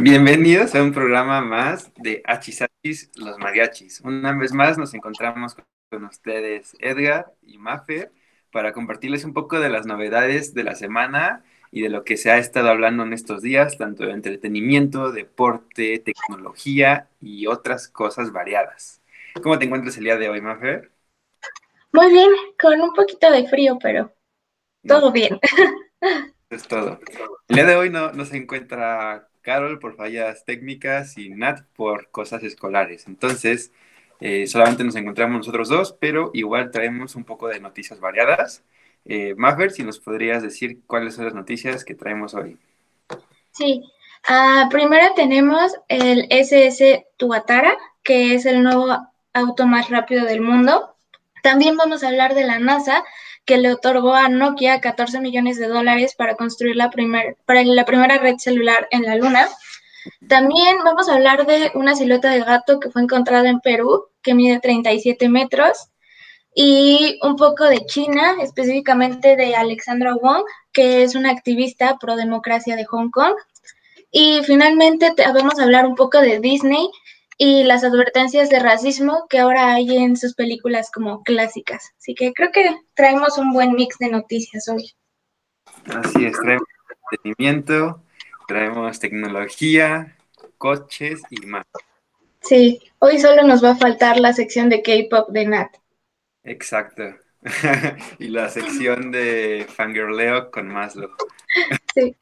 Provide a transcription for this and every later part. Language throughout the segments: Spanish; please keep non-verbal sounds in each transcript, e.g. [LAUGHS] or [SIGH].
Bienvenidos a un programa más de Hachis los mariachis. Una vez más nos encontramos con ustedes Edgar y Mafer para compartirles un poco de las novedades de la semana y de lo que se ha estado hablando en estos días, tanto de entretenimiento, deporte, tecnología y otras cosas variadas. ¿Cómo te encuentras el día de hoy, Mafer? Muy bien, con un poquito de frío, pero todo bien. [LAUGHS] Es todo. El día de hoy no, no se encuentra Carol por fallas técnicas y Nat por cosas escolares. Entonces, eh, solamente nos encontramos nosotros dos, pero igual traemos un poco de noticias variadas. Eh, si nos podrías decir cuáles son las noticias que traemos hoy. Sí, uh, primero tenemos el SS Tuatara, que es el nuevo auto más rápido del mundo. También vamos a hablar de la NASA, que le otorgó a Nokia 14 millones de dólares para construir la, primer, la primera red celular en la Luna. También vamos a hablar de una silueta de gato que fue encontrada en Perú, que mide 37 metros, y un poco de China, específicamente de Alexandra Wong, que es una activista pro democracia de Hong Kong. Y finalmente vamos a hablar un poco de Disney, y las advertencias de racismo que ahora hay en sus películas como clásicas. Así que creo que traemos un buen mix de noticias hoy. Así es, traemos entretenimiento, traemos tecnología, coches y más. Sí, hoy solo nos va a faltar la sección de K-pop de Nat. Exacto. [LAUGHS] y la sección de Fangirleo con Maslow. sí.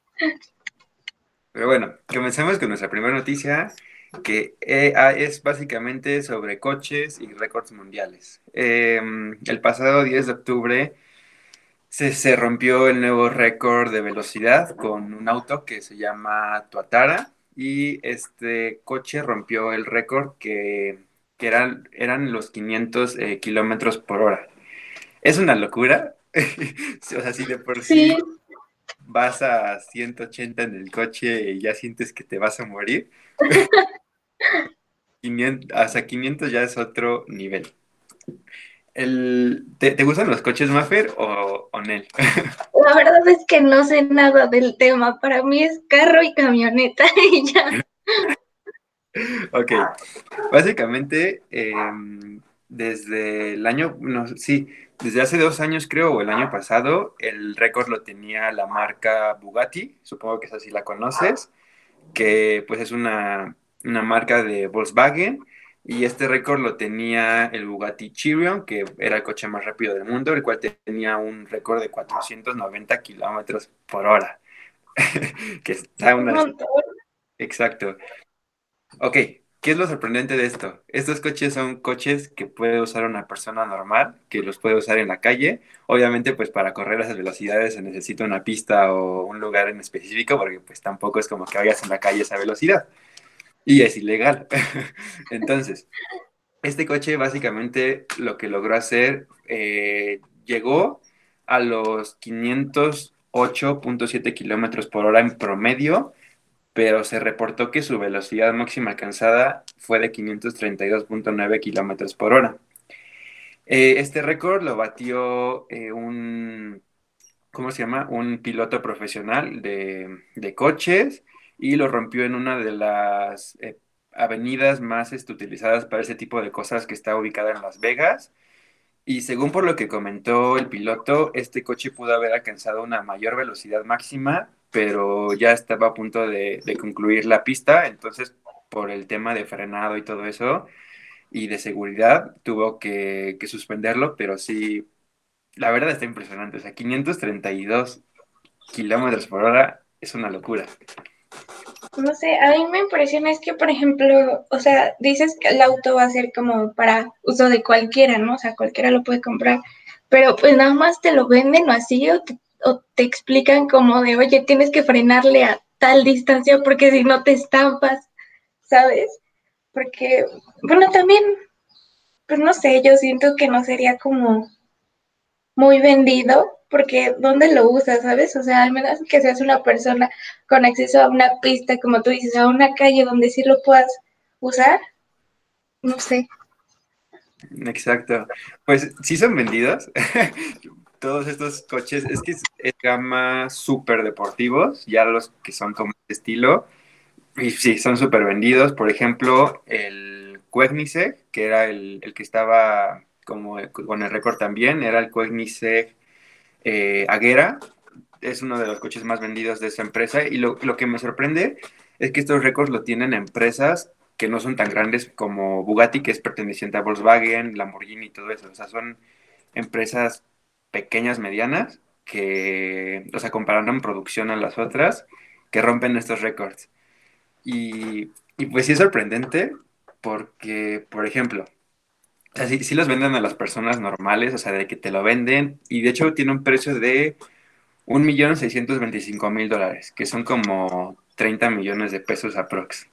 Pero bueno, comencemos con nuestra primera noticia que eh, ah, es básicamente sobre coches y récords mundiales. Em, el pasado 10 de octubre se, rompió el nuevo récord de velocidad con un auto que se llama Tuatara y este coche rompió el récord que, eran, eran los 500 eh, kilómetros por hora. Es una locura. [LAUGHS] o sea, si de por sí vas a 180 en el coche y ya sientes que te vas a morir. [LAUGHS] 500, hasta 500 ya es otro nivel. El, ¿te, gustan los coches Maffer o, o Nel? [LAUGHS] La verdad es que no sé nada del tema. Para mí es carro y camioneta [LAUGHS] y ya. ok. Básicamente, em, desde el año, no, sí, desde hace dos años creo, o el año pasado, el récord lo tenía la marca Bugatti, supongo que es así la conoces, que pues es una una marca de Volkswagen, y este récord lo tenía el Bugatti Chiron, que era el coche más rápido del mundo, el cual tenía un récord de 490 kilómetros por hora. [LAUGHS] que está una... Exacto. Ok, ¿qué es lo sorprendente de esto? Estos coches son coches que puede usar una persona normal, que los puede usar en la calle. Obviamente, pues para correr a esas velocidades se necesita una pista o un lugar en específico, porque pues tampoco es como que vayas en la calle a esa velocidad y es ilegal. [LAUGHS] Entonces, este coche básicamente lo que logró hacer, eh, llegó a los 508.7 kilómetros por hora en promedio, pero se reportó que su velocidad máxima alcanzada fue de 532.9 kilómetros por hora. Eh, este récord lo batió eh, un, ¿cómo se llama? Un piloto profesional de, de coches y lo rompió en una de las eh, avenidas más este, utilizadas para ese tipo de cosas que está ubicada en Las Vegas. Y según por lo que comentó el piloto, este coche pudo haber alcanzado una mayor velocidad máxima, pero ya estaba a punto de, concluir la pista, entonces por el tema de frenado y todo eso y de seguridad tuvo que, que suspenderlo, pero sí, la verdad está impresionante, o sea, 532 kilómetros por hora es una locura. No sé, a mí me impresiona es que, por ejemplo, o sea, dices que el auto va a ser como para uso de cualquiera, ¿no? O sea, cualquiera lo puede comprar, pero pues nada más te lo venden o así o te, o te explican como de, oye, tienes que frenarle a tal distancia porque si no te estampas, ¿sabes? Porque, bueno, también, pues no sé, yo siento que no sería como muy vendido porque ¿dónde lo usas, sabes? O sea, al menos que seas una persona con acceso a una pista, como tú dices, a una calle donde sí lo puedas usar, no sé. Exacto. Pues sí son vendidos. [LAUGHS] Todos estos coches, es que es, gama súper deportivos, ya los que son como este estilo, y sí, son súper vendidos. Por ejemplo, el Koenigsegg, que era el, que estaba como con el récord también, era el Koenigsegg eh, Aguera. Es uno de los coches más vendidos de esa empresa. Y lo, lo que me sorprende es que estos récords lo tienen empresas que no son tan grandes como Bugatti, que es perteneciente a Volkswagen, Lamborghini y todo eso. O sea, son empresas pequeñas, medianas, que, o sea, comparando en producción a las otras, que rompen estos récords. Y, pues sí es sorprendente porque, por ejemplo, o sea, sí, los venden a las personas normales, o sea, de que te lo venden, y de hecho tiene un precio de 1.625.000 dólares, que son como 30 millones de pesos aprox.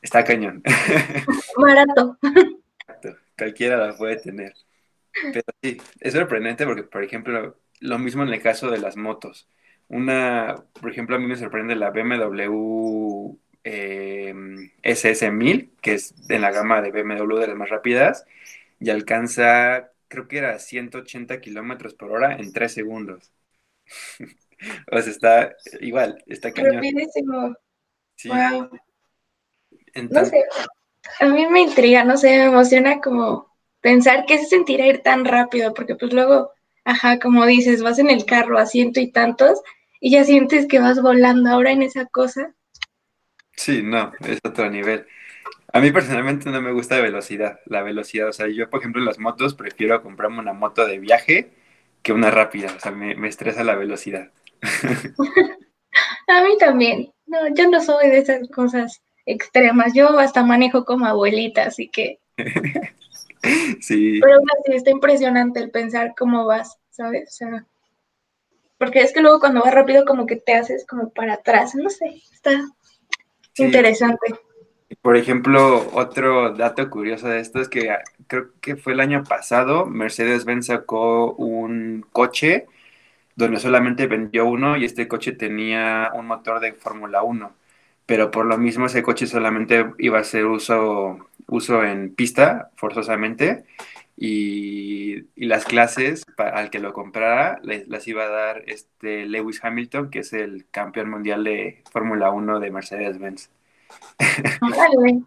Está cañón. [LAUGHS] Barato. Cualquiera la puede tener. Pero sí, es sorprendente porque, por ejemplo, lo mismo en el caso de las motos. Una, por ejemplo, a mí me sorprende la BMW SS1000, que es en la gama de BMW de las más rápidas, y alcanza, creo que era 180 kilómetros por hora en 3 segundos. [LAUGHS] o sea, está igual, está cañón. Sí. Wow. No sé, a mí me intriga, no sé, me emociona como pensar qué se sentirá ir tan rápido, porque pues luego, ajá, como dices, vas en el carro a ciento y tantos y ya sientes que vas volando ahora en esa cosa. Sí, no, es otro nivel. A mí personalmente no me gusta la velocidad, la velocidad, o sea, yo por ejemplo en las motos prefiero comprarme una moto de viaje que una rápida, o sea, me, me estresa la velocidad. [LAUGHS] a mí también, no, yo no soy de esas cosas extremas, yo hasta manejo como abuelita, así que... [LAUGHS] sí. Pero sí, está impresionante el pensar cómo vas, ¿sabes? O sea, porque es que luego cuando vas rápido como que te haces como para atrás, no sé, está interesante. Por ejemplo, otro dato curioso de esto es que ah, creo que fue el año pasado, Mercedes-Benz sacó un coche donde solamente vendió uno y este coche tenía un motor de Fórmula 1, pero por lo mismo ese coche solamente iba a ser uso, uso en pista forzosamente y, las clases al que lo comprara las iba a dar este Lewis Hamilton, que es el campeón mundial de Fórmula 1 de Mercedes-Benz. [LAUGHS]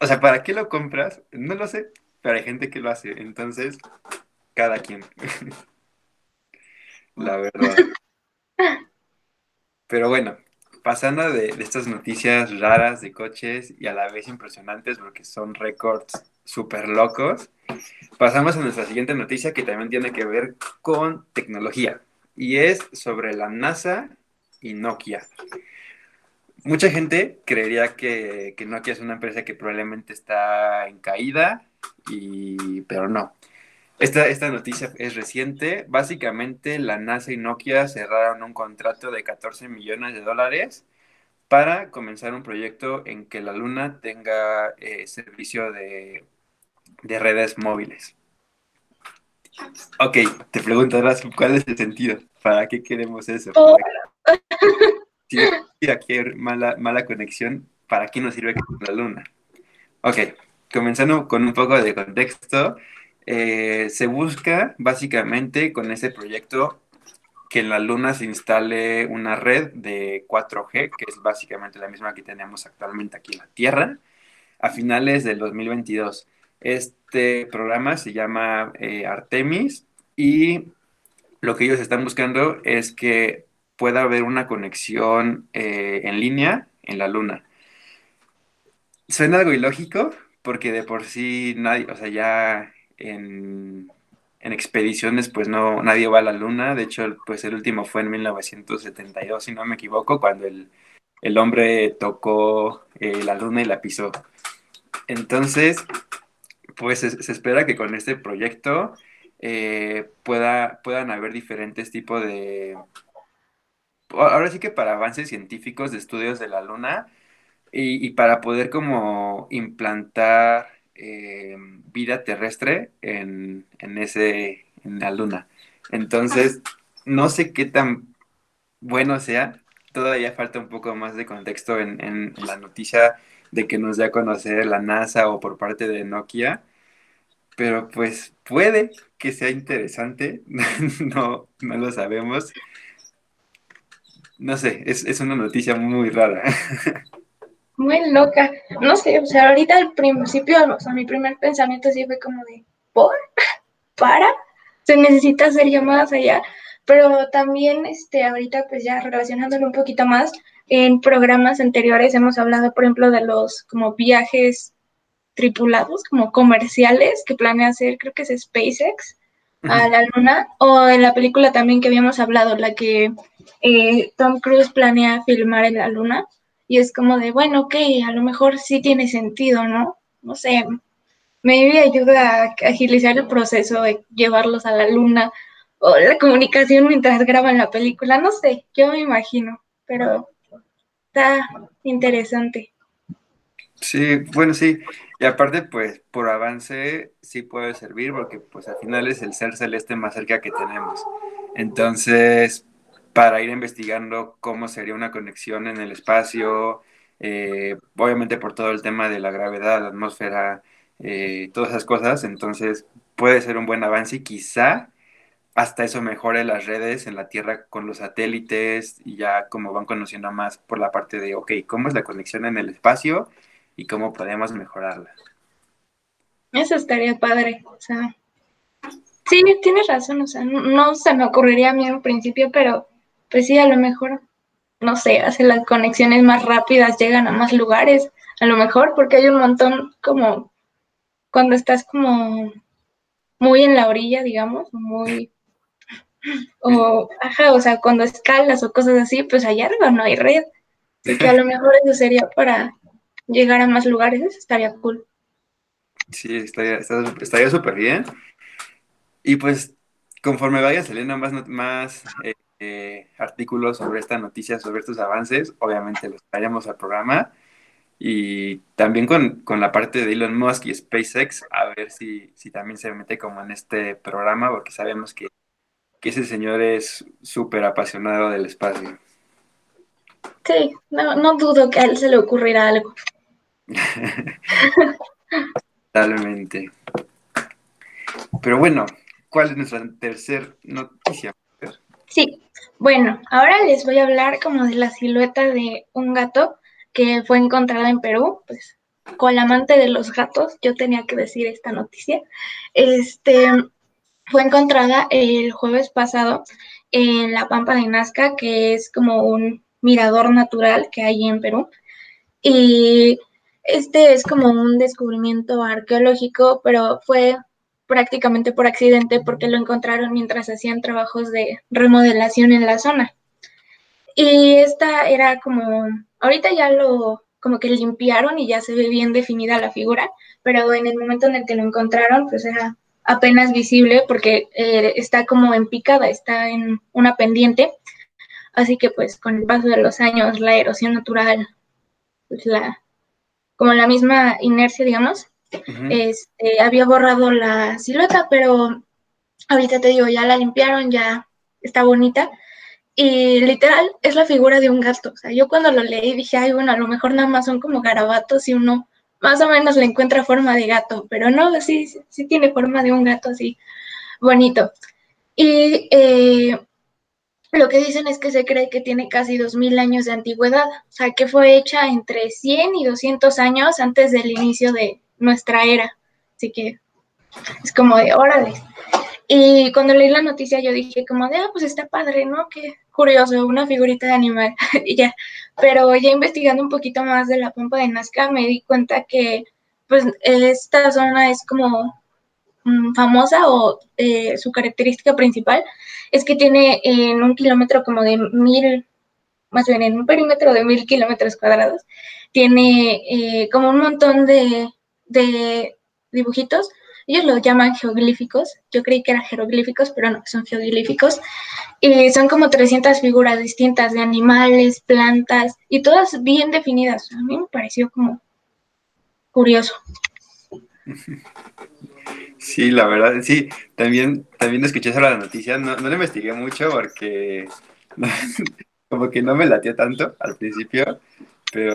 o sea, ¿para qué lo compras? No lo sé, pero hay gente que lo hace, entonces, cada quien. [LAUGHS] La verdad. [LAUGHS] Pero bueno, pasando de, estas noticias raras de coches y a la vez impresionantes porque son récords súper locos, pasamos a nuestra siguiente noticia que también tiene que ver con tecnología y es sobre la NASA y Nokia. Mucha gente creería que, Nokia es una empresa que probablemente está en caída, y, pero no. Esta, esta noticia es reciente. Básicamente, la NASA y Nokia cerraron un contrato de 14 millones de dólares para comenzar un proyecto en que la Luna tenga eh, servicio de de redes móviles. Ok, te preguntarás cuál es el sentido, ¿para qué queremos eso? Oh. [LAUGHS] Si aquí hay mala, mala conexión, ¿para qué nos sirve la luna? Ok, comenzando con un poco de contexto, eh, se busca básicamente con ese proyecto que en la luna se instale una red de 4G, que es básicamente la misma que tenemos actualmente aquí en la Tierra, a finales del 2022. Este programa se llama eh, Artemis y lo que ellos están buscando es que pueda haber una conexión eh, en línea en la Luna. Suena algo ilógico porque de por sí nadie, o sea, ya en, expediciones pues no, nadie va a la Luna. De hecho, pues el último fue en 1972, si no me equivoco, cuando el, hombre tocó eh, la Luna y la pisó. Entonces, pues se, espera que con este proyecto eh, pueda, puedan haber diferentes tipos de... Ahora sí que para avances científicos de estudios de la luna y, para poder como implantar eh, vida terrestre en, ese, en la luna. Entonces, no sé qué tan bueno sea, todavía falta un poco más de contexto en, en la noticia de que nos dé a conocer la NASA o por parte de Nokia, pero pues puede que sea interesante, [LAUGHS] no, no lo sabemos. no sé, es, es una noticia muy rara. [LAUGHS] Muy loca. No sé, o sea, ahorita al principio, o sea, mi primer pensamiento sí fue como de, ¿por? [LAUGHS] ¿Para? Se necesita hacer llamadas allá. Pero también, este, ahorita pues ya relacionándolo un poquito más, en programas anteriores hemos hablado, por ejemplo, de los como viajes tripulados, como comerciales que planea hacer, creo que es SpaceX, a la luna, o en la película también que habíamos hablado, la que eh, Tom Cruise planea filmar en la luna, y es como de, bueno, ok, a lo mejor sí tiene sentido, ¿no? No sé, me ayuda a agilizar el proceso de llevarlos a la luna, o la comunicación mientras graban la película, no sé, yo me imagino, pero está interesante. Sí, bueno, sí. Y aparte, pues, por avance sí puede servir porque, pues, al final es el ser celeste más cerca que tenemos. Entonces, para ir investigando cómo sería una conexión en el espacio, eh, obviamente por todo el tema de la gravedad, la atmósfera, eh, todas esas cosas, entonces puede ser un buen avance y quizá hasta eso mejore las redes en la Tierra con los satélites y ya como van conociendo más por la parte de, ok, ¿cómo es la conexión en el espacio y cómo podemos mejorarla? Eso estaría padre, o sea, sí, tienes razón, o sea, no, se me ocurriría a mí en principio, pero pues sí, a lo mejor, no sé, hace las conexiones más rápidas, llegan a más lugares, a lo mejor, porque hay un montón como cuando estás como muy en la orilla, digamos, muy o, ajá, o sea, cuando escalas o cosas así, pues allá arriba no hay red. Y que a lo mejor eso sería para llegar a más lugares, eso estaría cool. Sí, estaría súper bien. Y pues, conforme vaya saliendo más, más eh, eh, artículos sobre esta noticia, sobre estos avances, obviamente los traeremos al programa. Y también con, con, la parte de Elon Musk y SpaceX, a ver si, si también se mete como en este programa, porque sabemos que que ese señor es súper apasionado del espacio. Sí, no, no dudo que a él se le ocurrirá algo. [LAUGHS] Totalmente. Pero bueno, ¿cuál es nuestra tercera noticia? Sí, bueno, ahora les voy a hablar como de la silueta de un gato que fue encontrada en Perú, pues con la amante de los gatos, yo tenía que decir esta noticia. Este, fue encontrada el jueves pasado en la Pampa de Nazca, que es como un mirador natural que hay en Perú. Y este es como un descubrimiento arqueológico, pero fue prácticamente por accidente porque lo encontraron mientras hacían trabajos de remodelación en la zona. Y esta era como, ahorita ya lo como que limpiaron y ya se ve bien definida la figura, pero en el momento en el que lo encontraron, pues era apenas visible porque eh, está como en picada, está en una pendiente. Así que pues con el paso de los años, la erosión natural, pues la, como la misma inercia, digamos, este, había borrado la silueta, pero ahorita te digo, ya la limpiaron, ya está bonita. Y literal es la figura de un gato. O sea, yo cuando lo leí dije, ay, bueno, a lo mejor nada más son como garabatos y uno más o menos le encuentra forma de gato, pero no, sí, sí tiene forma de un gato así bonito. Y eh, lo que dicen es que se cree que tiene casi 2.000 años de antigüedad, o sea, que fue hecha entre 100 y 200 años antes del inicio de nuestra era. Así que es como de, órale. Y cuando leí la noticia yo dije como de, ah, pues está padre, ¿no? Qué curioso, una figurita de animal [LAUGHS] y ya. Pero ya investigando un poquito más de la pompa de Nazca me di cuenta que pues esta zona es como mm, famosa o eh, su característica principal es que tiene en un kilómetro como de mil, más bien en un perímetro de mil kilómetros cuadrados, tiene eh, como un montón de, de dibujitos ellos lo llaman geoglíficos. Yo creí que eran jeroglíficos, pero no, son geoglíficos. Y son como 300 figuras distintas de animales, plantas y todas bien definidas. A mí me pareció como curioso. [LAUGHS] Sí, la verdad, sí. También, también escuché sobre la noticia. No, no la investigué mucho porque [LAUGHS] como que no me latió tanto al principio, pero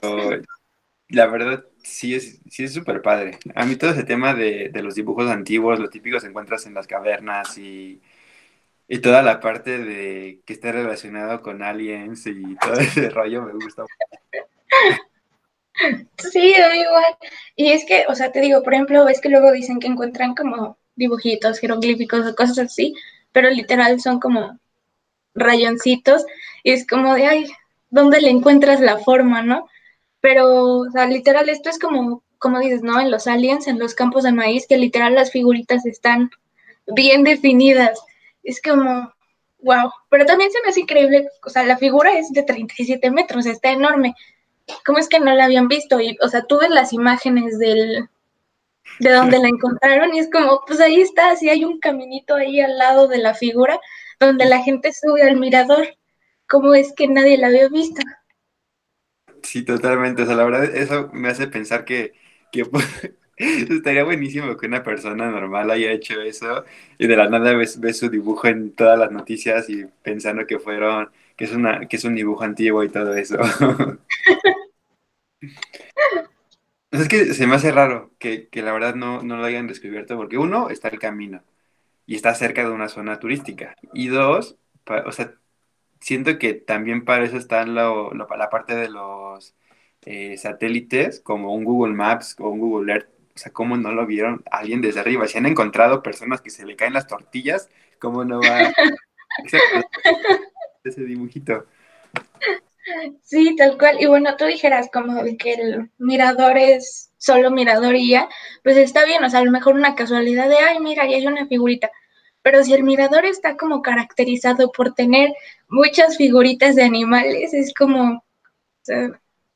la verdad sí es sí es súper padre. A mí todo ese tema de, los dibujos antiguos, lo típico se encuentras en las cavernas y Y toda la parte de que esté relacionado con aliens y todo ese [LAUGHS] rollo me gusta. Sí, igual. Y es que, o sea, te digo, por ejemplo, ves que luego dicen que encuentran como dibujitos, jeroglíficos o cosas así, pero literal son como rayoncitos y es como de, ay, ¿dónde le encuentras la forma, no? Pero, o sea, literal, esto es como, como dices, ¿no? En los aliens, en los campos de maíz, que literal las figuritas están bien definidas. Es como, wow. Pero también se me hace increíble, o sea, la figura es de 37 metros, está enorme. ¿Cómo es que no la habían visto? Y, o sea, tú ves las imágenes del, de donde la encontraron y es como, pues ahí está, si hay un caminito ahí al lado de la figura donde la gente sube al mirador. ¿Cómo es que nadie la había visto? Sí, totalmente. O sea, la verdad, eso me hace pensar que, que [LAUGHS] estaría buenísimo que una persona normal haya hecho eso y de la nada ves, su dibujo en todas las noticias y pensando que fueron, que es una, que es un dibujo antiguo y todo eso. [LAUGHS] es que se me hace raro que, la verdad no, no, lo hayan descubierto, porque uno, está el camino y está cerca de una zona turística. Y dos, o sea, siento que también para eso está la parte de los eh, satélites, como un Google Maps o un Google Earth. O sea, ¿cómo no lo vieron alguien desde arriba? Si han encontrado personas que se le caen las tortillas, ¿cómo no va? [LAUGHS] ese dibujito. Sí, tal cual. Y bueno, tú dijeras como que el mirador es solo mirador y ya, pues está bien, o sea, a lo mejor una casualidad de, ay, mira, ahí hay una figurita. Pero si el mirador está como caracterizado por tener muchas figuritas de animales, es como,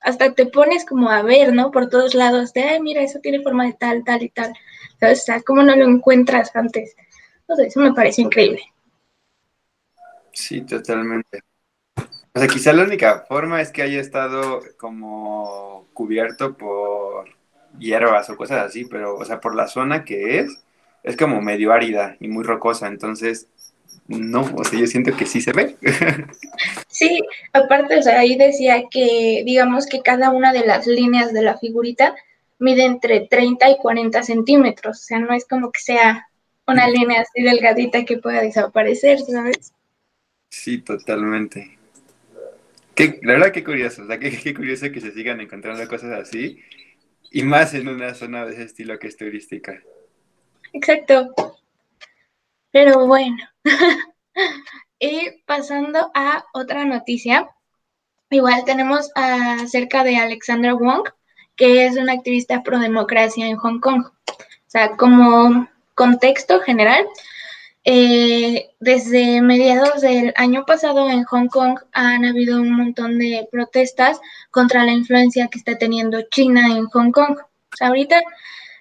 hasta te pones como a ver, ¿no? Por todos lados, de, ay, mira, eso tiene forma de tal, tal y tal. O sea, ¿cómo no lo encuentras antes? O eso me parece increíble. Sí, totalmente. O sea, quizá la única forma es que haya estado como cubierto por hierbas o cosas así, pero, o sea, por la zona que es, es como medio árida y muy rocosa, entonces, no, o sea, yo siento que sí se ve. [LAUGHS] Sí, aparte, o sea, ahí decía que, digamos que cada una de las líneas de la figurita mide entre 30 y 40 centímetros, o sea, no es como que sea una línea así delgadita que pueda desaparecer, ¿sabes? Sí, totalmente la verdad, qué curioso, o sea, qué, curioso que se sigan encontrando cosas así, y más en una zona de ese estilo que es turística. Exacto. Pero bueno, [LAUGHS] y pasando a otra noticia, igual tenemos acerca de Alexandra Wong, que es una activista pro democracia en Hong Kong. O sea, como contexto general, eh, desde mediados del año pasado en Hong Kong han habido un montón de protestas contra la influencia que está teniendo China en Hong Kong. ahorita,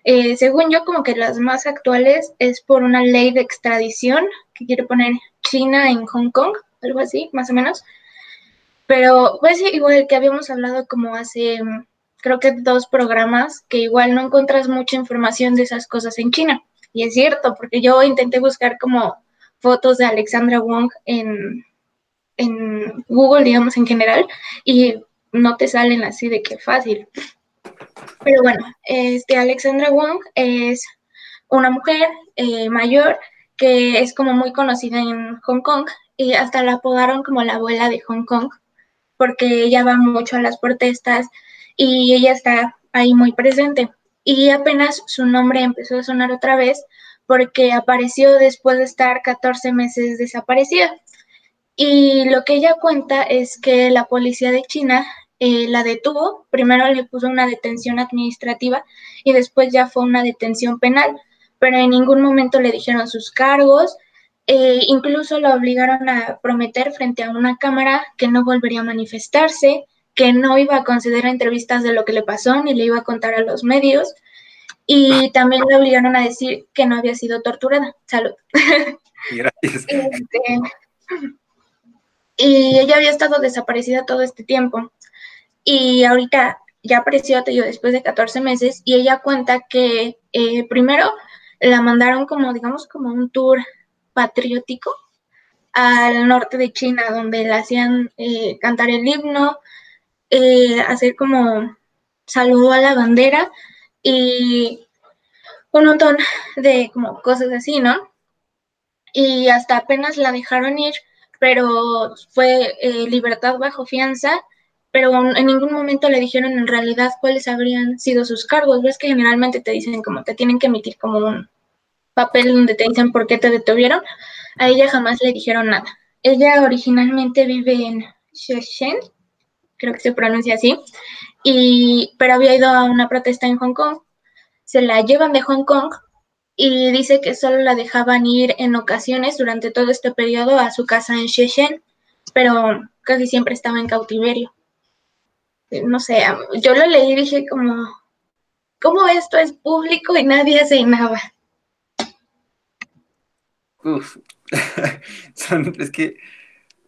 eh, según yo, como que las más actuales es por una ley de extradición que quiere poner China en Hong Kong, algo así, más o menos. Pero pues igual que habíamos hablado como hace, creo que dos programas, que igual no encuentras mucha información de esas cosas en China. Y es cierto, porque yo intenté buscar como fotos de Alexandra Wong en, en Google, digamos, en general, y no te salen así de que fácil. Pero bueno, este Alexandra Wong es una mujer eh, mayor que es como muy conocida en Hong Kong y hasta la apodaron como la abuela de Hong Kong porque ella va mucho a las protestas y ella está ahí muy presente y apenas su nombre empezó a sonar otra vez porque apareció después de estar 14 meses desaparecida. Y lo que ella cuenta es que la policía de China eh, la detuvo, primero le puso una detención administrativa y después ya fue una detención penal, pero en ningún momento le dijeron sus cargos, eh, incluso la obligaron a prometer frente a una cámara que no volvería a manifestarse, que no iba a conceder entrevistas de lo que le pasó ni le iba a contar a los medios. Y también le obligaron a decir que no había sido torturada. Salud. [LAUGHS] Gracias. Este, y ella había estado desaparecida todo este tiempo. Y ahorita ya apareció, te digo, después de 14 meses. Y ella cuenta que eh, primero la mandaron como, digamos, como un tour patriótico al norte de China, donde le hacían eh, cantar el himno, eh, hacer como saludo a la bandera y un montón de como cosas así, ¿no? y hasta apenas la dejaron ir, pero fue libertad bajo fianza, pero en ningún momento le dijeron en realidad cuáles habrían sido sus cargos. Ves que generalmente te dicen como te tienen que emitir como un papel donde te dicen por qué te detuvieron. A ella jamás le dijeron nada. Ella originalmente vive en Shenzhen, creo que se pronuncia así, y, pero había ido a una protesta en Hong Kong. Se la llevan de Hong Kong y dice que solo la dejaban ir en ocasiones durante todo este periodo a su casa en Shenzhen, pero casi siempre estaba en cautiverio. No sé, yo lo leí y dije como, ¿cómo esto es público y nadie hace nada? Uf, [LAUGHS] es que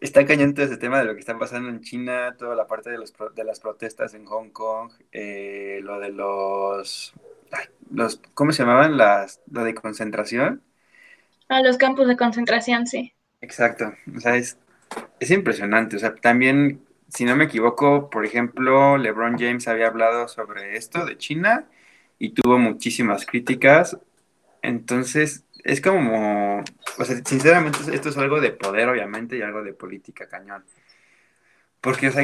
está cañón todo ese tema de lo que está pasando en China, toda la parte de, los, de las protestas en Hong Kong, eh, lo de los, los, ¿cómo se llamaban? Las, lo de concentración. A los campos de concentración, sí. Exacto, o sea, es, es impresionante, o sea, también, si no me equivoco, por ejemplo, LeBron James había hablado sobre esto de China y tuvo muchísimas críticas, entonces es como, o sea, sinceramente esto es algo de poder, obviamente, y algo de política cañón. Porque, o sea,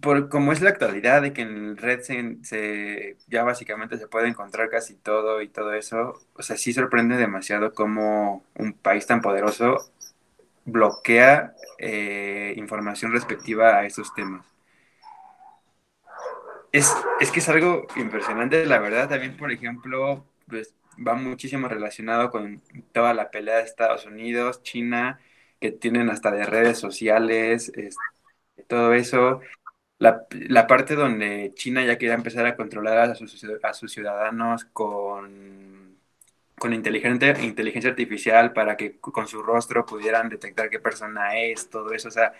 por, como es la actualidad de que en red se, ya básicamente se puede encontrar casi todo y todo eso, o sea, sí sorprende demasiado cómo un país tan poderoso bloquea eh, información respectiva a esos temas. Es, es que es algo impresionante, la verdad, también, por ejemplo, pues va muchísimo relacionado con toda la pelea de Estados Unidos, China, que tienen hasta de redes sociales, todo eso. La, parte donde China ya quería empezar a controlar a sus ciudadanos con, con inteligencia, inteligencia artificial para que con su rostro pudieran detectar qué persona es, todo eso. O sea,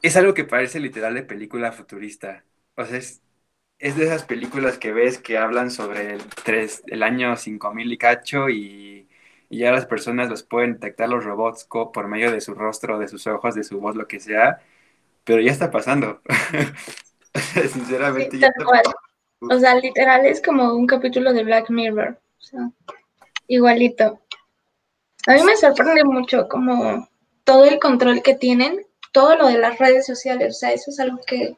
es algo que parece literal de película futurista. O sea, es, es de esas películas que ves que hablan sobre el, tres, el año 5000 y cacho y, ya las personas los pueden detectar los robots por medio de su rostro, de sus ojos, de su voz, lo que sea, pero ya está pasando. [LAUGHS] Sinceramente, ya está O sea, literal es como un capítulo de Black Mirror. Sea, igualito. A mí me sorprende mucho como todo el control que tienen, todo lo de las redes sociales. O sea, eso es algo que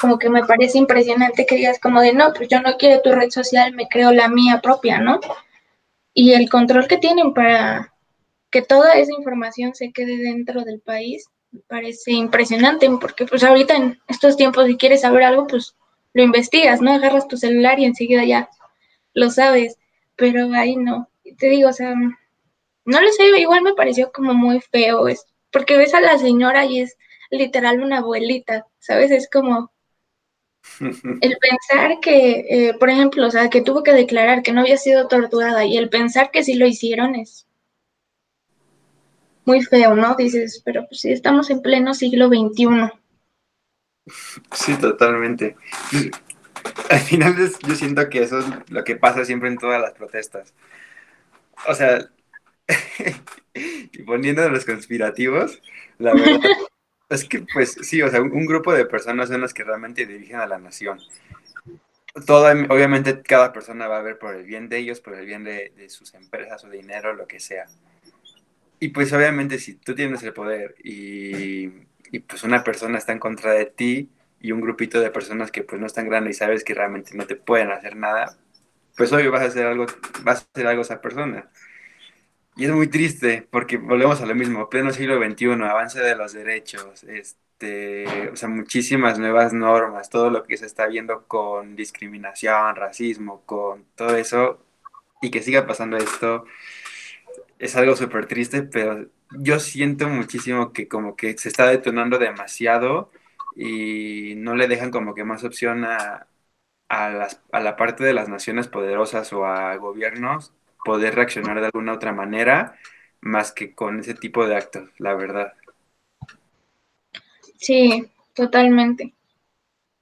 como que me parece impresionante que digas como de, no, pues yo no quiero tu red social, me creo la mía propia, ¿no? Y el control que tienen para que toda esa información se quede dentro del país, me parece impresionante, porque pues ahorita en estos tiempos si quieres saber algo, pues lo investigas, ¿no? Agarras tu celular y enseguida ya lo sabes, pero ahí no. Te digo, o sea, no lo sé, igual me pareció como muy feo, es porque ves a la señora y es literal una abuelita, ¿sabes? Es como, [LAUGHS] el pensar que, eh, por ejemplo, o sea, que tuvo que declarar que no había sido torturada y el pensar que sí lo hicieron es muy feo, ¿no? Dices, pero pues sí, estamos en pleno siglo XXI. Sí, totalmente. [LAUGHS] Al final yo siento que eso es lo que pasa siempre en todas las protestas. O sea, [LAUGHS] y poniendo los conspirativos, la verdad es que, pues sí, o sea, un, grupo de personas son las que realmente dirigen a la nación. Obviamente, cada persona va a ver por el bien de ellos, por el bien de, sus empresas o dinero, lo que sea. Y pues obviamente si tú tienes el poder y, y, pues una persona está en contra de ti y un grupito de personas que pues no están grandes y sabes que realmente no te pueden hacer nada, pues obvio vas a hacer algo, vas a hacer algo a esa persona. Y es muy triste porque volvemos a lo mismo, pleno siglo XXI, avance de los derechos, este, o sea, muchísimas nuevas normas, todo lo que se está viendo con discriminación, racismo, con todo eso, y que siga pasando esto, es algo súper triste, pero yo siento muchísimo que como que se está detonando demasiado y no le dejan como que más opción a, a, las, a la parte de las naciones poderosas o a gobiernos poder reaccionar de alguna otra manera más que con ese tipo de actos, la verdad. Sí, totalmente.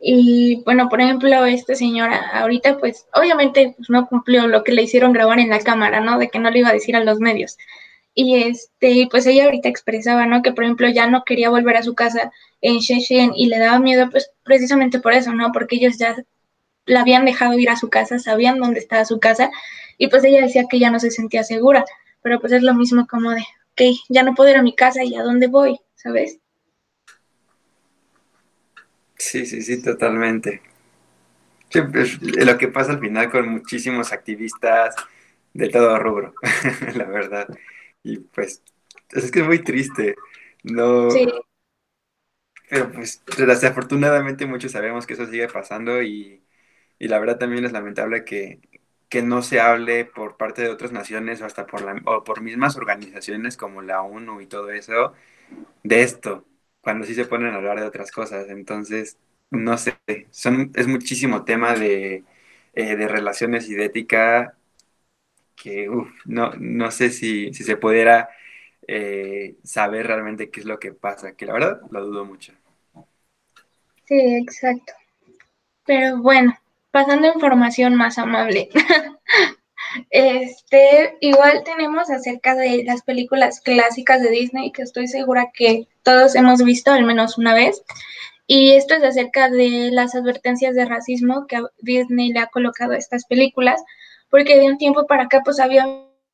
Y bueno, por ejemplo, esta señora ahorita pues obviamente pues, no cumplió lo que le hicieron grabar en la cámara, ¿no? De que no le iba a decir a los medios. Y este, pues ella ahorita expresaba, ¿no? Que por ejemplo ya no quería volver a su casa en Shenzhen y le daba miedo pues precisamente por eso, ¿no? Porque ellos ya la habían dejado ir a su casa, sabían dónde estaba su casa y pues ella decía que ya no se sentía segura, pero pues es lo mismo como de, ok, ya no puedo ir a mi casa y a dónde voy, ¿sabes? Sí, sí, sí, totalmente. Pues, lo que pasa al final con muchísimos activistas de todo rubro, [LAUGHS] la verdad. Y pues, es que es muy triste. No. Sí. Pero pues, desafortunadamente muchos sabemos que eso sigue pasando y, y la verdad también es lamentable que, que, no se hable por parte de otras naciones o hasta por, la, o por mismas organizaciones como la ONU y todo eso de esto, cuando sí se ponen a hablar de otras cosas. Entonces, no sé, son, es muchísimo tema de, eh, de relaciones y de ética que no, no sé si, si se pudiera eh, saber realmente qué es lo que pasa, que la verdad lo dudo mucho. Sí, exacto. Pero bueno, pasando a información más amable. [LAUGHS] Este, igual tenemos acerca de las películas clásicas de Disney que estoy segura que todos hemos visto al menos una vez. Y esto es acerca de las advertencias de racismo que Disney le ha colocado a estas películas, porque de un tiempo para acá pues había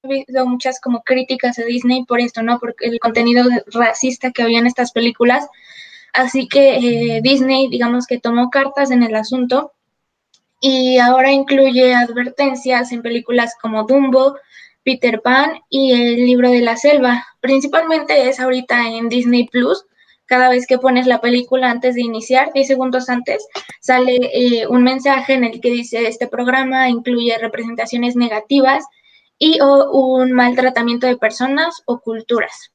habido muchas como críticas a Disney por esto, ¿no? Porque el contenido racista que había en estas películas. Así que eh, Disney, digamos que tomó cartas en el asunto y ahora incluye advertencias en películas como Dumbo, Peter Pan y El libro de la selva. Principalmente es ahorita en Disney Plus. Cada vez que pones la película antes de iniciar, 10 segundos antes, sale eh, un mensaje en el que dice este programa incluye representaciones negativas y o un maltratamiento de personas o culturas.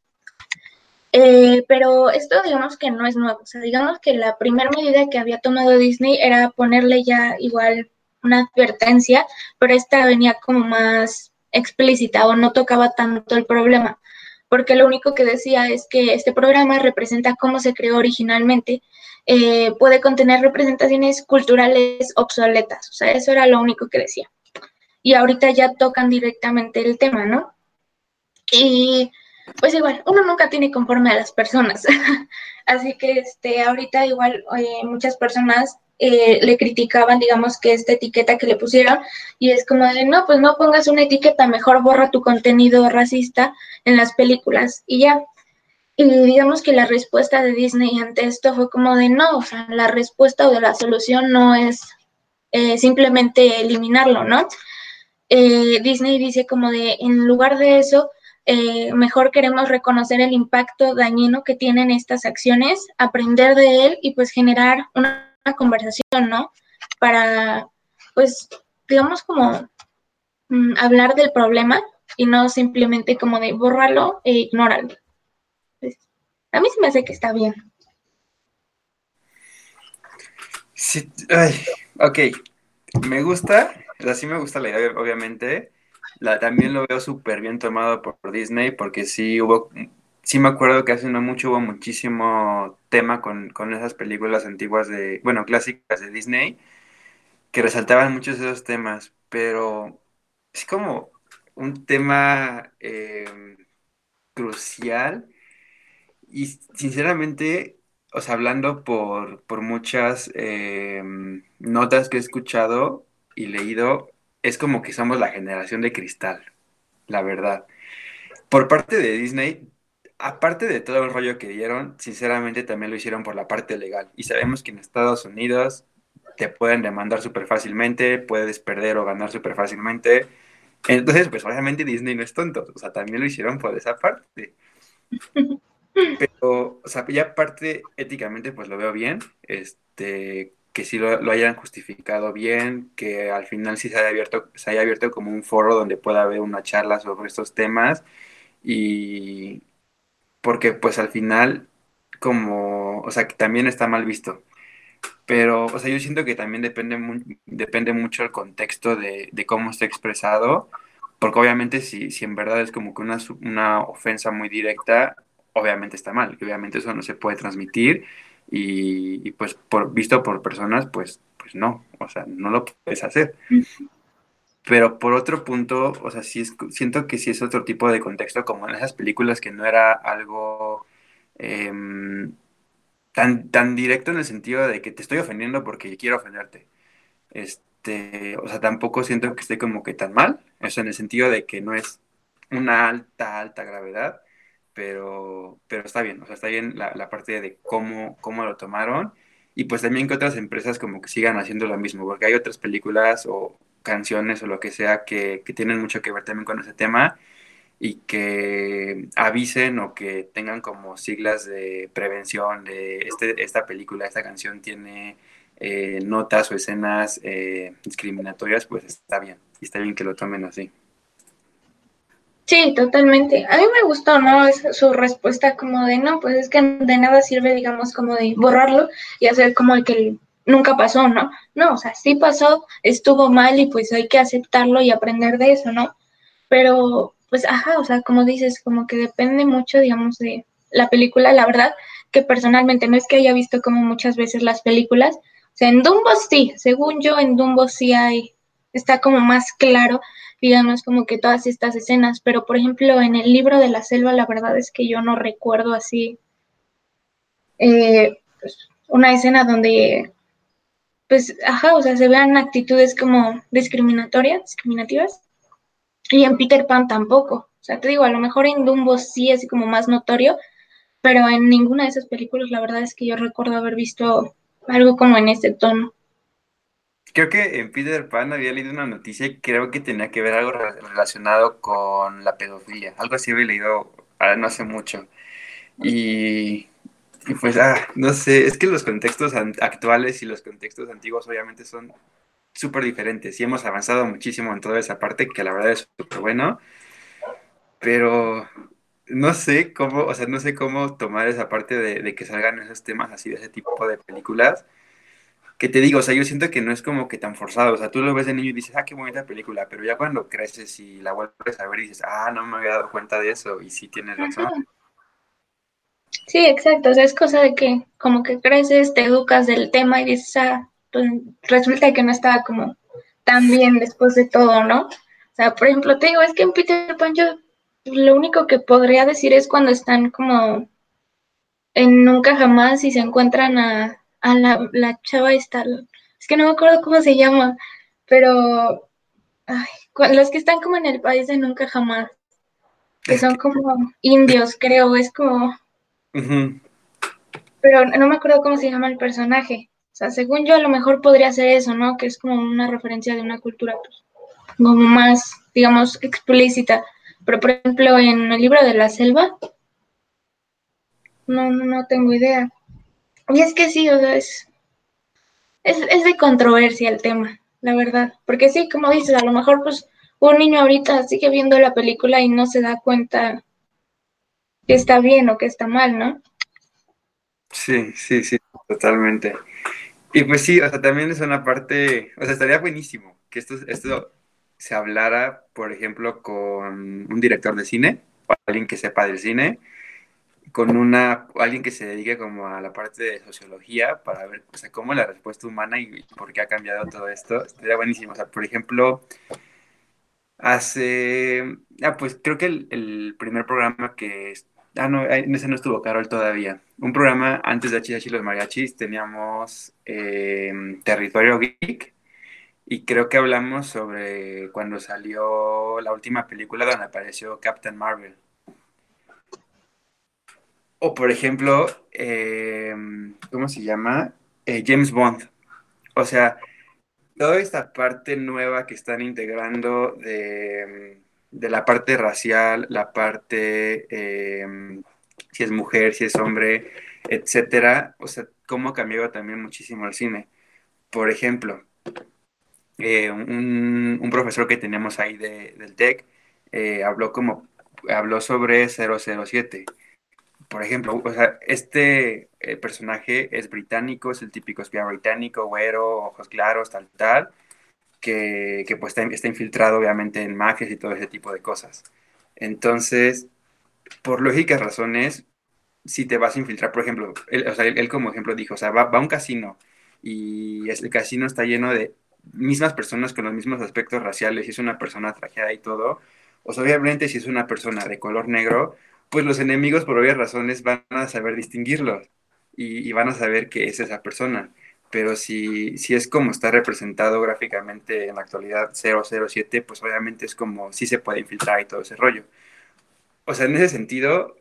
Eh, pero esto digamos que no es nuevo, o sea, digamos que la primera medida que había tomado Disney era ponerle ya igual una advertencia, pero esta venía como más explícita o no tocaba tanto el problema, porque lo único que decía es que este programa representa cómo se creó originalmente, eh, puede contener representaciones culturales obsoletas, o sea, eso era lo único que decía. Y ahorita ya tocan directamente el tema, ¿no? Y pues igual, uno nunca tiene conforme a las personas. [LAUGHS] Así que este, ahorita igual eh, muchas personas eh, le criticaban, digamos, que esta etiqueta que le pusieron, y es como de, no, pues no pongas una etiqueta, mejor borra tu contenido racista en las películas y ya. Y digamos que la respuesta de Disney ante esto fue como de, no, o sea, la respuesta o de la solución no es eh, simplemente eliminarlo, ¿no? Disney dice como de, en lugar de eso, eh, mejor queremos reconocer el impacto dañino que tienen estas acciones, aprender de él y pues generar una, conversación, ¿no? Para, pues, digamos como mm, hablar del problema y no simplemente como de borrarlo e ignorarlo. Pues, a mí se me hace que está bien. Sí, ay, ok, me gusta, así me gusta la idea, obviamente también lo veo súper bien tomado por, Disney porque sí hubo, sí me acuerdo que hace no mucho hubo muchísimo tema con, esas películas antiguas de, bueno, clásicas de Disney, que resaltaban muchos de esos temas, pero es como un tema em, crucial y sinceramente, o sea, hablando por, por muchas em, notas que he escuchado y leído, es como que somos la generación de cristal, la verdad. Por parte de Disney, aparte de todo el rollo que dieron, sinceramente también lo hicieron por la parte legal. Y sabemos que en Estados Unidos te pueden demandar súper fácilmente, puedes perder o ganar súper fácilmente. Entonces, pues obviamente Disney no es tonto, o sea, también lo hicieron por esa parte. [LAUGHS] Pero, o sea, ya aparte, éticamente, pues lo veo bien. Este, que sí lo, hayan justificado bien, que al final sí se haya abierto, se haya abierto como un foro donde pueda haber una charla sobre estos temas y porque pues al final como, o sea, que también está mal visto. Pero, o sea, yo siento que también depende, depende mucho el contexto de, cómo está expresado, porque obviamente si, si en verdad es como que una, una ofensa muy directa, obviamente está mal, y obviamente eso no se puede transmitir, y, pues por, visto por personas, pues, pues no, o sea, no lo puedes hacer. Pero por otro punto, o sea, sí es, siento que sí es otro tipo de contexto, como en esas películas que no era algo em, tan, tan directo en el sentido de que te estoy ofendiendo porque quiero ofenderte. Este, o sea, tampoco siento que esté como que tan mal, eso en el sentido de que no es una alta, alta gravedad, pero, pero está bien, o sea, está bien la, la parte de cómo, cómo lo tomaron y pues también que otras empresas como que sigan haciendo lo mismo, porque hay otras películas o canciones o lo que sea que, que tienen mucho que ver también con ese tema y que avisen o que tengan como siglas de prevención de este, esta película, esta canción tiene eh, notas o escenas eh, discriminatorias, pues está bien, está bien que lo tomen así. Sí, totalmente. A mí me gustó, ¿no? Es su respuesta como de, no, pues es que de nada sirve, digamos, como de borrarlo y hacer como el que nunca pasó, ¿no? No, o sea, sí pasó, estuvo mal y pues hay que aceptarlo y aprender de eso, ¿no? Pero, pues, ajá, o sea, como dices, como que depende mucho, digamos, de la película, la verdad, que personalmente no es que haya visto como muchas veces las películas, o sea, en Dumbo sí, según yo, en Dumbo sí hay, está como más claro digamos, como que todas estas escenas, pero por ejemplo en el libro de la selva la verdad es que yo no recuerdo así eh, pues, una escena donde, pues, ajá, o sea, se vean actitudes como discriminatorias, discriminativas, y en Peter Pan tampoco. O sea, te digo, a lo mejor en Dumbo sí es como más notorio, pero en ninguna de esas películas la verdad es que yo recuerdo haber visto algo como en ese tono. Creo que en Peter Pan había leído una noticia y creo que tenía que ver algo relacionado con la pedofilia. Algo así había leído ah, no hace mucho. Y, pues, ah, no sé, es que los contextos actuales y los contextos antiguos obviamente son súper diferentes y hemos avanzado muchísimo en toda esa parte que la verdad es súper bueno. Pero no sé cómo, o sea, no sé cómo tomar esa parte de, de que salgan esos temas así de ese tipo de películas que te digo, o sea, yo siento que no es como que tan forzado, o sea, tú lo ves de niño y dices, ah, qué bonita película, pero ya cuando creces y la vuelves a ver dices, ah, no me había dado cuenta de eso, y sí tienes razón. Sí, exacto, o sea, es cosa de que como que creces, te educas del tema y dices, ah, pues resulta que no estaba como tan bien después de todo, ¿no? O sea, por ejemplo, te digo, es que en Peter Pan yo lo único que podría decir es cuando están como en Nunca Jamás y se encuentran a, a la, la chava esta, es que no me acuerdo cómo se llama, pero los que están como en el país de nunca jamás, que son como indios, creo, es como... Pero no me acuerdo cómo se llama el personaje. O sea, según yo a lo mejor podría ser eso, ¿no? Que es como una referencia de una cultura pues, como más, digamos, explícita. Pero por ejemplo, en el libro de la selva, no, no tengo idea. Y es que sí, o sea, es, es, de controversia el tema, la verdad. Porque sí, como dices, a lo mejor pues un niño ahorita sigue viendo la película y no se da cuenta que está bien o que está mal, ¿no? Sí, sí, sí, totalmente. Y pues sí, o sea, también es una parte, o sea, estaría buenísimo que esto, esto se hablara, por ejemplo, con un director de cine, o alguien que sepa del cine, con una alguien que se dedique como a la parte de sociología para ver o sea, cómo la respuesta humana y, por qué ha cambiado todo esto. Estaría buenísimo. O sea, por ejemplo, hace, ah, pues creo que el, primer programa que, ah, no, ese no estuvo Carol todavía. Un programa antes de y los Mariachis teníamos em, Territorio Geek y creo que hablamos sobre cuando salió la última película donde apareció Captain Marvel. O por ejemplo, eh, ¿cómo se llama? Eh, James Bond. O sea, toda esta parte nueva que están integrando de, la parte racial, la parte eh, si es mujer, si es hombre, etcétera. O sea, cómo ha también muchísimo el cine. Por ejemplo, un, un, profesor que tenemos ahí de, del TEC habló como habló sobre 007 por ejemplo, o sea, este eh, personaje es británico, es el típico espía británico, güero, ojos claros, tal, tal, que, pues está, infiltrado obviamente en magias y todo ese tipo de cosas. Entonces, por lógicas razones, si te vas a infiltrar, por ejemplo, él, o sea, él, como ejemplo dijo, o sea, va, a un casino y el casino está lleno de mismas personas con los mismos aspectos raciales, y es una persona trajeada y todo, o sea, obviamente si es una persona de color negro, pues los enemigos por obvias razones van a saber distinguirlos y, van a saber que es esa persona. Pero si, si es como está representado gráficamente en la actualidad 007, pues obviamente es como si se puede infiltrar y todo ese rollo. O sea, en ese sentido,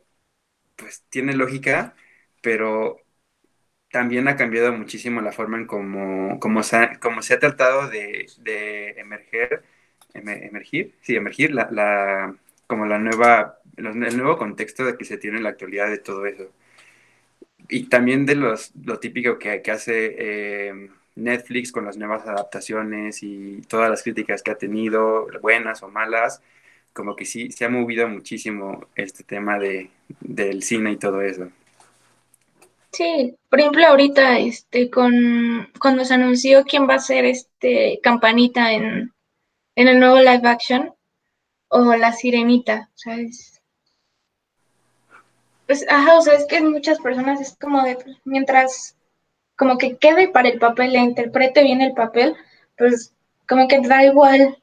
pues tiene lógica, pero también ha cambiado muchísimo la forma en cómo, cómo, se, ha, se ha tratado de, de emerger, emergir, sí, emergir la, la, como la nueva, el nuevo contexto de que se tiene en la actualidad de todo eso. Y también de los, lo típico que, que hace eh, Netflix con las nuevas adaptaciones y todas las críticas que ha tenido, buenas o malas, como que sí, se ha movido muchísimo este tema de, del cine y todo eso. Sí, por ejemplo, ahorita, este, con cuando se anunció quién va a ser este Campanita en, en el nuevo live action o la Sirenita, ¿sabes? Pues, ajá, o sea, es que muchas personas es como de, mientras como que quede para el papel, le interprete bien el papel, pues como que da igual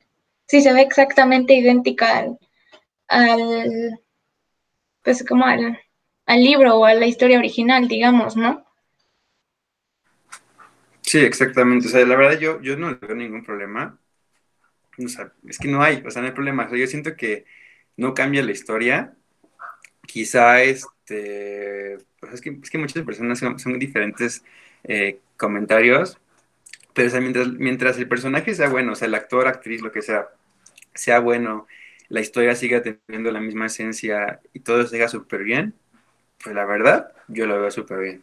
si se ve exactamente idéntica al, al pues como al, al libro o a la historia original, digamos, ¿no? Sí, exactamente. O sea, la verdad yo, yo no veo ningún problema. O sea, es que no hay, o sea, no hay problema. O sea, yo siento que no cambia la historia. Quizá este, pues es que, es que muchas personas son, diferentes eh, comentarios, pero mientras, mientras el personaje sea bueno, o sea, el actor, actriz, lo que sea, sea bueno, la historia siga teniendo la misma esencia y todo siga súper bien, pues la verdad, yo lo veo súper bien.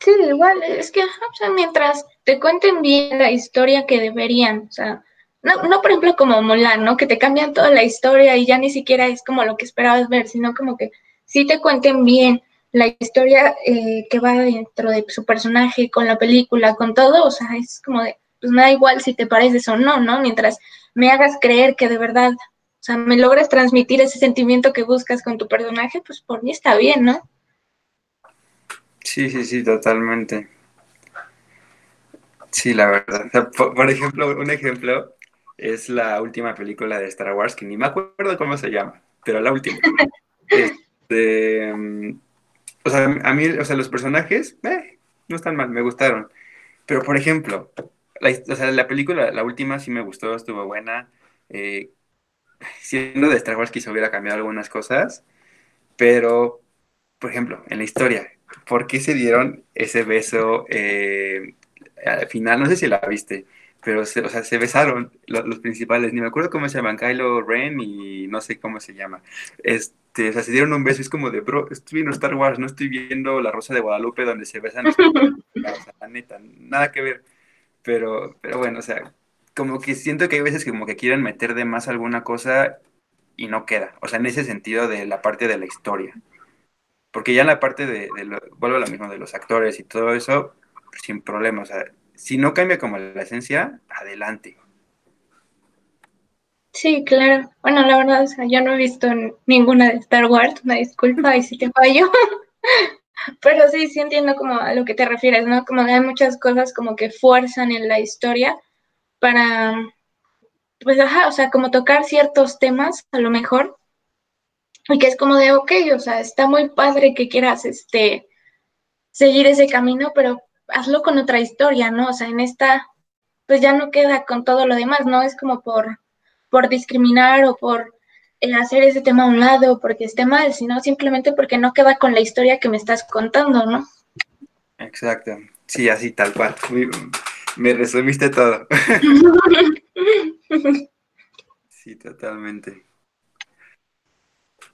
Sí, igual, es que, o sea, mientras te cuenten bien la historia que deberían, o sea, no, no por ejemplo como Mulan, ¿no? Que te cambian toda la historia y ya ni siquiera es como lo que esperabas ver, sino como que sí te cuenten bien la historia eh, que va dentro de su personaje, con la película, con todo, o sea, es como de, pues me da igual si te pareces o no, ¿no? Mientras me hagas creer que de verdad o sea, me logras transmitir ese sentimiento que buscas con tu personaje, pues por mí está bien, ¿no? Sí, sí, sí, totalmente. Sí, la verdad. por, ejemplo, un ejemplo es la última película de Star Wars, que ni me acuerdo cómo se llama, pero la última. [LAUGHS] este, mm, o sea, a mí, o sea, los personajes, eh, no están mal, me gustaron. Pero, por ejemplo, la, o sea, la película, la última sí me gustó, estuvo buena. Eh, siendo de Star Wars quizá hubiera cambiado algunas cosas, pero, por ejemplo, en la historia, ¿por qué se dieron ese beso eh, al final? No sé si la viste, pero se, o sea, se besaron los, principales, ni me acuerdo cómo se llaman, Kylo Ren y no sé cómo se llama. Este, o sea, se dieron un beso, es como de, bro, estoy viendo Star Wars, no estoy viendo La Rosa de Guadalupe donde se besan. [LAUGHS] la neta, nada que ver. Pero, pero bueno, o sea, como que siento que hay veces que como que quieren meter de más alguna cosa y no queda. O sea, en ese sentido de la parte de la historia. Porque ya en la parte de, vuelvo a lo mismo, de los actores y todo eso, sin problema. O sea, si no cambia como la esencia, adelante. Sí, claro. Bueno, la verdad, o yo no he visto ninguna de Star Wars, una disculpa y si te fallo. [LAUGHS] Pero sí, sí entiendo como a lo que te refieres, ¿no? Como hay muchas cosas como que fuerzan en la historia para, pues, ajá, o sea, como tocar ciertos temas a lo mejor, y que es como de, ok, o sea, está muy padre que quieras, este, seguir ese camino, pero hazlo con otra historia, ¿no? O sea, en esta, pues ya no queda con todo lo demás, ¿no? Es como por, por discriminar o por eh, hacer ese tema a un lado porque esté mal, sino simplemente porque no queda con la historia que me estás contando, ¿no? Exacto, sí, así tal cual. Me resumiste todo. [LAUGHS] sí, totalmente.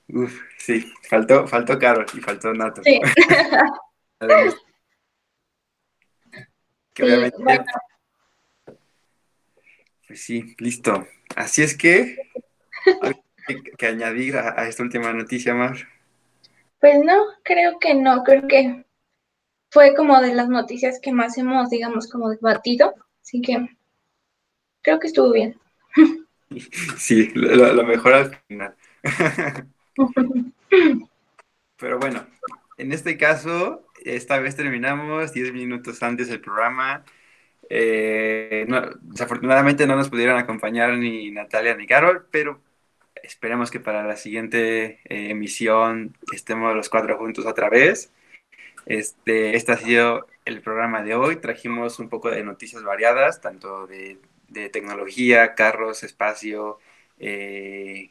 Uf, sí, faltó, faltó Carol y faltó Nato. Sí. [LAUGHS] que obviamente. Pues sí, listo. Así es que, que, que añadir a, a esta última noticia, Mar. Pues no, creo que no, creo que fue como de las noticias que más hemos, digamos, como debatido. Así que creo que estuvo bien. [LAUGHS] Sí, lo, mejor al final. [LAUGHS] Pero bueno, en este caso, esta vez terminamos 10 minutos antes del programa. Eh, desafortunadamente no nos pudieron acompañar ni Natalia ni Carol, pero esperemos que para la siguiente eh, emisión estemos los cuatro juntos otra vez. Este, esta ha sido el programa de hoy. Trajimos un poco de noticias variadas, tanto de, tecnología, carros, espacio, eh,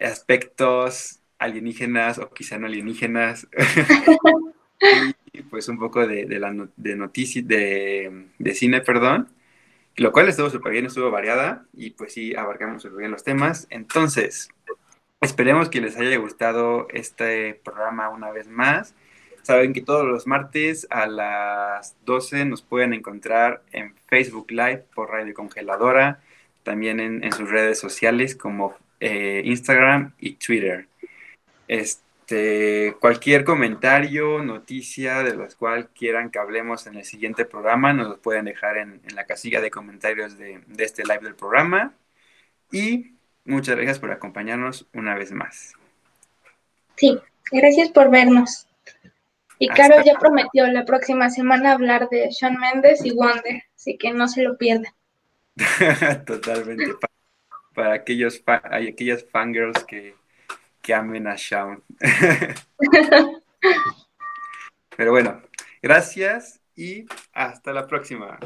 aspectos alienígenas o quizá no alienígenas. [LAUGHS] y pues un poco de, de de noticias, de, de, cine, perdón. Lo cual estuvo súper bien, estuvo variada y pues sí, abarcamos súper bien los temas. Entonces, esperemos que les haya gustado este programa una vez más. Saben que todos los martes a las 12 nos pueden encontrar en Facebook Live por Radio Congeladora, también en, en sus redes sociales como eh, Instagram y Twitter. Este, cualquier comentario, noticia de los cual quieran que hablemos en el siguiente programa, nos lo pueden dejar en, la casilla de comentarios de, de este live del programa. Y muchas gracias por acompañarnos una vez más. Sí, gracias por vernos. Y Caro ya prometió la próxima semana hablar de Sean Mendes y Wonder, así que no se lo pierdan. [LAUGHS] Totalmente. Para, aquellos hay aquellas fangirls que, que amen a. [LAUGHS] Pero bueno, gracias y hasta la próxima.